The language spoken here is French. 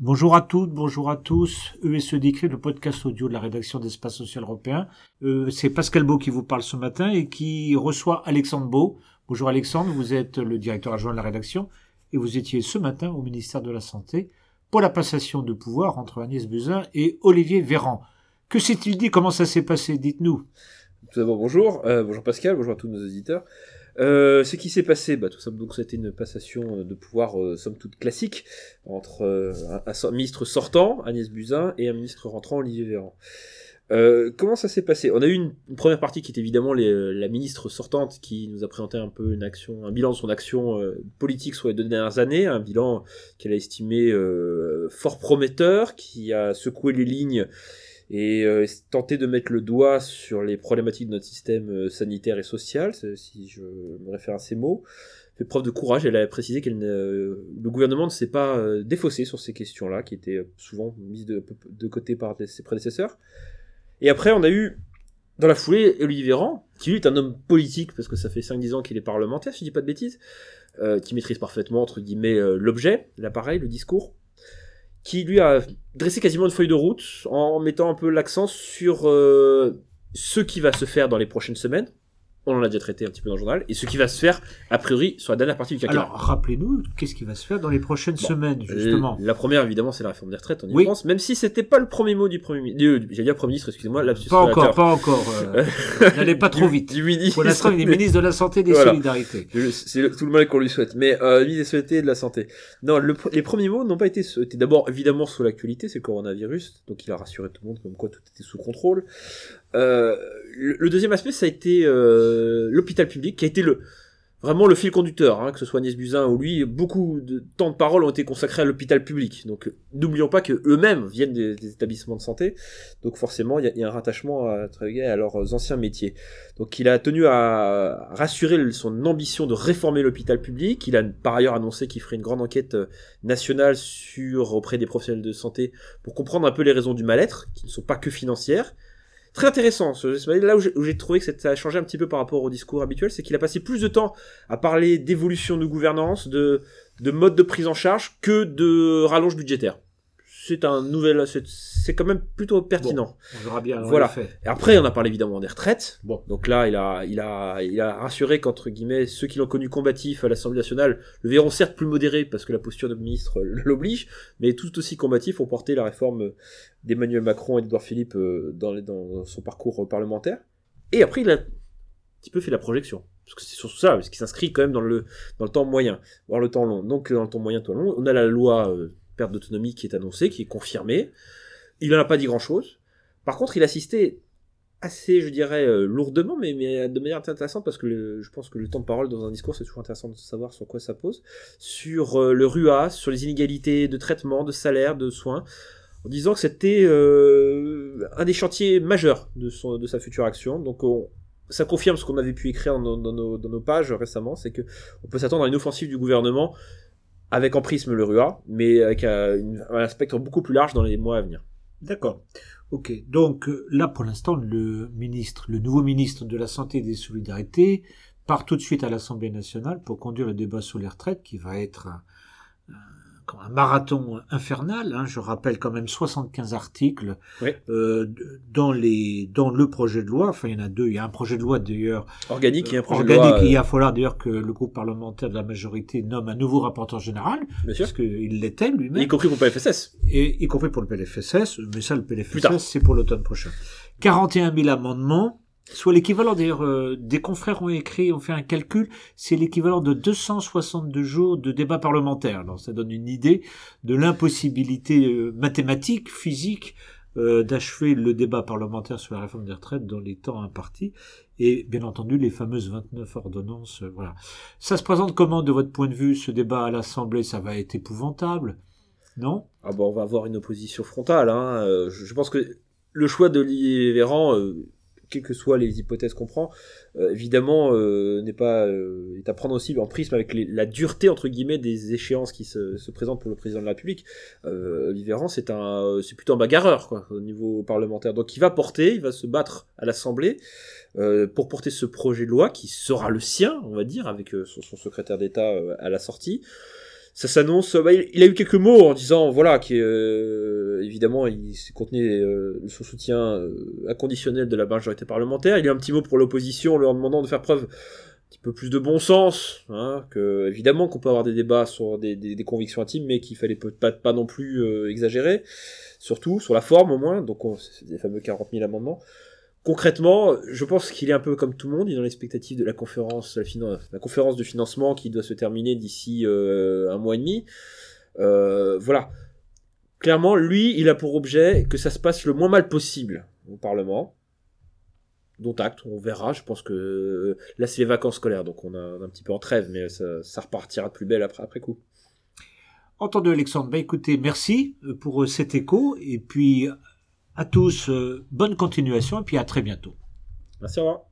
Bonjour à toutes, bonjour à tous. ESE Décrit, le podcast audio de la rédaction d'Espace Social Européen. Euh, c'est Pascal Beau qui vous parle ce matin et qui reçoit Alexandre Beau. Bonjour Alexandre, vous êtes le directeur adjoint de la rédaction et vous étiez ce matin au ministère de la Santé pour la passation de pouvoir entre Agnès Buzyn et Olivier Véran. Que s'est-il dit? Comment ça s'est passé? Dites-nous. Tout d'abord, bonjour. Euh, bonjour Pascal, bonjour à tous nos auditeurs. Euh, ce qui s'est passé, bah, tout simplement, c'était une passation de pouvoir, euh, somme toute classique, entre euh, un, ministre sortant, Agnès Buzyn, et un ministre rentrant, Olivier Véran. Euh, comment ça s'est passé? On a eu une, première partie qui est évidemment la ministre sortante qui nous a présenté un peu une action, un bilan de son action politique sur les deux dernières années, un bilan qu'elle a estimé fort prometteur, qui a secoué les lignes et euh, tenter de mettre le doigt sur les problématiques de notre système euh, sanitaire et social, si je me réfère à ces mots, fait preuve de courage. Elle a précisé que le gouvernement ne s'est pas euh, défaussé sur ces questions-là, qui étaient souvent mises de, côté par ses prédécesseurs. Et après, on a eu, dans la foulée, Olivier Véran, qui lui est un homme politique, parce que ça fait 5-10 ans qu'il est parlementaire, si je dis pas de bêtises, euh, qui maîtrise parfaitement, entre guillemets, l'objet, l'appareil, le discours, qui lui a dressé quasiment une feuille de route en mettant un peu l'accent sur euh, ce qui va se faire dans les prochaines semaines, on en a déjà traité un petit peu dans le journal, et ce qui va se faire, a priori, sur la dernière partie du quinquennat. Alors, rappelez-nous, qu'est-ce qui va se faire dans les prochaines semaines, justement? La première, évidemment, c'est la réforme des retraites, on y pense, même si c'était pas le premier mot du Premier ministre, j'allais dire Premier ministre, excusez-moi, Pas encore, pas encore, euh, n'allez pas trop vite. Du ministre. Pour l'instant, il est ministre de la Santé et des Solidarités. C'est tout le mal qu'on lui souhaite, mais euh, des Solidarités et de la Santé. Non, les premiers mots n'ont pas été, étaient d'abord, évidemment, sous l'actualité, c'est le coronavirus, donc il a rassuré tout le monde comme quoi tout était sous contrôle. Euh, le, deuxième aspect, ça a été euh, l'hôpital public, qui a été le vraiment le fil conducteur, hein, que ce soit Agnès Buzyn ou lui, beaucoup de temps de parole ont été consacrés à l'hôpital public. Donc n'oublions pas que eux-mêmes viennent des, établissements de santé, donc forcément il y, a un rattachement à, leurs anciens métiers. Donc il a tenu à rassurer son ambition de réformer l'hôpital public. Il a par ailleurs annoncé qu'il ferait une grande enquête euh, nationale auprès des professionnels de santé pour comprendre un peu les raisons du mal-être, qui ne sont pas que financières très intéressant. Là où j'ai trouvé que ça a changé un petit peu par rapport au discours habituel, c'est qu'il a passé plus de temps à parler d'évolution de gouvernance, de, de mode de prise en charge, que de rallonge budgétaire c'est un nouvel, c'est quand même plutôt pertinent. on verra bien. Voilà. Et après, on a parlé évidemment des retraites. Bon, donc là, il a, il a, il a rassuré qu'entre guillemets, ceux qui l'ont connu combatif à l'Assemblée nationale le verront certes plus modéré parce que la posture de ministre l'oblige, mais tout aussi combatif pour porter la réforme d'Emmanuel Macron et d'Edouard Philippe euh, dans, dans son parcours parlementaire. Et après, il a un petit peu fait la projection parce que c'est surtout ça, parce qu'il s'inscrit quand même dans le dans le temps moyen, voire le temps long. Donc dans le temps moyen, temps long, on a la loi euh, perte d'autonomie qui est annoncée, qui est confirmée. Il n'en a pas dit grand-chose. Par contre, il assistait assez, je dirais, euh, lourdement, mais, de manière intéressante, parce que je pense que le temps de parole dans un discours, c'est toujours intéressant de savoir sur quoi ça pose, sur euh, le RUA, sur les inégalités de traitement, de salaire, de soins, en disant que c'était euh, un des chantiers majeurs de, sa future action. Donc ça confirme ce qu'on avait pu écrire dans, nos, pages récemment, c'est que on peut s'attendre à une offensive du gouvernement avec en prisme le RUA, mais avec un, spectre beaucoup plus large dans les mois à venir. D'accord. Ok. Donc euh, là, pour l'instant, le ministre, le nouveau ministre de la Santé et des Solidarités part tout de suite à l'Assemblée nationale pour conduire le débat sur les retraites, qui va être un marathon infernal. Hein, je rappelle quand même 75 articles euh, dans les dans le projet de loi. Enfin, il y en a deux. Il y a un projet de loi d'ailleurs organique et un projet de loi. Il va falloir d'ailleurs que le groupe parlementaire de la majorité nomme un nouveau rapporteur général, parce qu'il l'était lui-même. Y compris pour le PLFSS. Et y compris pour le PLFSS. Mais ça, le PLFSS, c'est pour l'automne prochain. 41 000 amendements soit l'équivalent d'ailleurs euh, des confrères ont écrit ont fait un calcul c'est l'équivalent de 262 jours de débat parlementaire alors ça donne une idée de l'impossibilité euh, mathématique physique euh, d'achever le débat parlementaire sur la réforme des retraites dans les temps impartis. Et bien entendu les fameuses 29 ordonnances voilà. Ça se présente comment de votre point de vue ce débat à l'Assemblée? Ça va être épouvantable? Non? Ah bon on va avoir une opposition frontale hein. je, pense que le choix de Véran quelles que soient les hypothèses qu'on prend, euh, évidemment, euh, n'est pas euh, est à prendre aussi en prisme avec la dureté entre guillemets des échéances qui se, présentent pour le président de la République. Olivier c'est un, c'est plutôt un bagarreur quoi, au niveau parlementaire. Donc, il va porter, il va se battre à l'Assemblée pour porter ce projet de loi qui sera le sien, on va dire, avec son, son secrétaire d'État à la sortie ça s'annonce. Bah, il, a eu quelques mots en disant voilà qui euh, évidemment il contenait euh, son soutien euh, inconditionnel de la majorité parlementaire. Il a un petit mot pour l'opposition leur demandant de faire preuve un petit peu plus de bon sens, hein, que évidemment qu'on peut avoir des débats sur des, des, convictions intimes, mais qu'il fallait pas, pas non plus exagérer, surtout sur la forme au moins. Donc c'est des fameux 40 000 amendements concrètement, je pense qu'il est un peu comme tout le monde, il est dans l'expectative de la conférence, de financement qui doit se terminer d'ici euh, un mois et demi. Euh, voilà. Clairement, lui, il a pour objet que ça se passe le moins mal possible au Parlement. Dont acte, on verra. Je pense que là, c'est les vacances scolaires, donc on a, un petit peu en trêve, mais ça, repartira plus belle après, après coup. Entendu, Alexandre. Bah, écoutez, merci pour cet écho. Et puis, à tous, euh, bonne continuation et puis à très bientôt. Merci, au revoir.